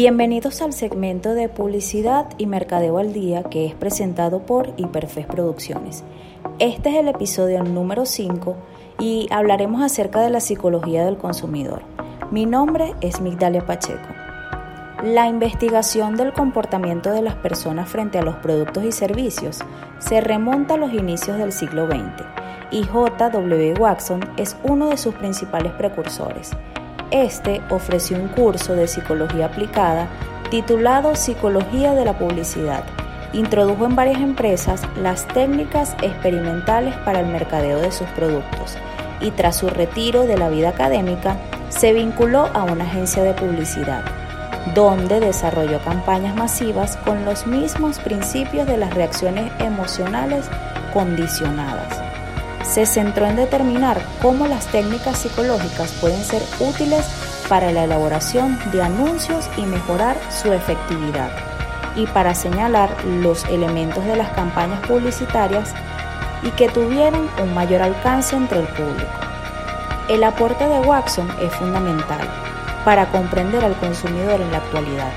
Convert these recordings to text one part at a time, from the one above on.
Bienvenidos al segmento de publicidad y mercadeo al día que es presentado por Hiperfest Producciones. Este es el episodio número 5 y hablaremos acerca de la psicología del consumidor. Mi nombre es Migdalia Pacheco. La investigación del comportamiento de las personas frente a los productos y servicios se remonta a los inicios del siglo XX y J.W. Watson es uno de sus principales precursores. Este ofreció un curso de psicología aplicada titulado Psicología de la Publicidad. Introdujo en varias empresas las técnicas experimentales para el mercadeo de sus productos y tras su retiro de la vida académica se vinculó a una agencia de publicidad, donde desarrolló campañas masivas con los mismos principios de las reacciones emocionales condicionadas se centró en determinar cómo las técnicas psicológicas pueden ser útiles para la elaboración de anuncios y mejorar su efectividad, y para señalar los elementos de las campañas publicitarias y que tuvieran un mayor alcance entre el público. El aporte de Watson es fundamental para comprender al consumidor en la actualidad,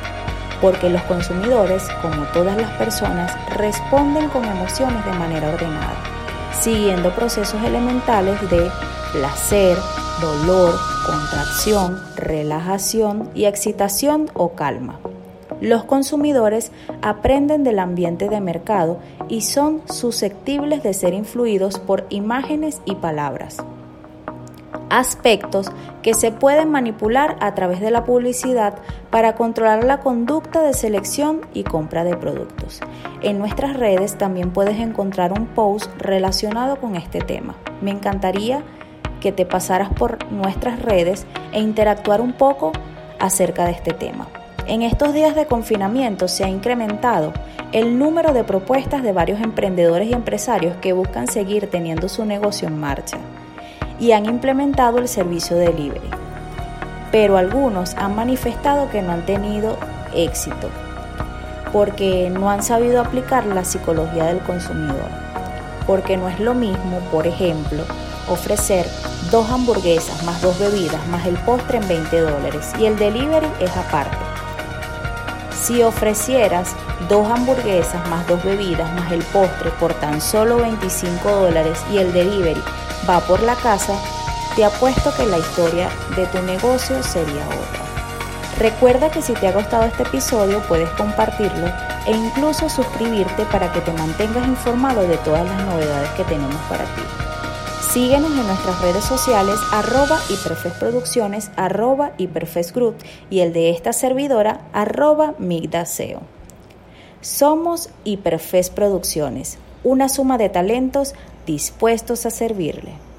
porque los consumidores, como todas las personas, responden con emociones de manera ordenada siguiendo procesos elementales de placer, dolor, contracción, relajación y excitación o calma. Los consumidores aprenden del ambiente de mercado y son susceptibles de ser influidos por imágenes y palabras aspectos que se pueden manipular a través de la publicidad para controlar la conducta de selección y compra de productos. En nuestras redes también puedes encontrar un post relacionado con este tema. Me encantaría que te pasaras por nuestras redes e interactuar un poco acerca de este tema. En estos días de confinamiento se ha incrementado el número de propuestas de varios emprendedores y empresarios que buscan seguir teniendo su negocio en marcha y han implementado el servicio de delivery. Pero algunos han manifestado que no han tenido éxito porque no han sabido aplicar la psicología del consumidor. Porque no es lo mismo, por ejemplo, ofrecer dos hamburguesas más dos bebidas más el postre en 20 dólares y el delivery es aparte. Si ofrecieras dos hamburguesas más dos bebidas más el postre por tan solo 25 dólares y el delivery va por la casa, te apuesto que la historia de tu negocio sería otra. Recuerda que si te ha gustado este episodio puedes compartirlo e incluso suscribirte para que te mantengas informado de todas las novedades que tenemos para ti. Síguenos en nuestras redes sociales arroba hiperfestproducciones arroba hiperfestgroup y el de esta servidora arroba migdaseo. Somos Hiperfest Producciones, una suma de talentos dispuestos a servirle.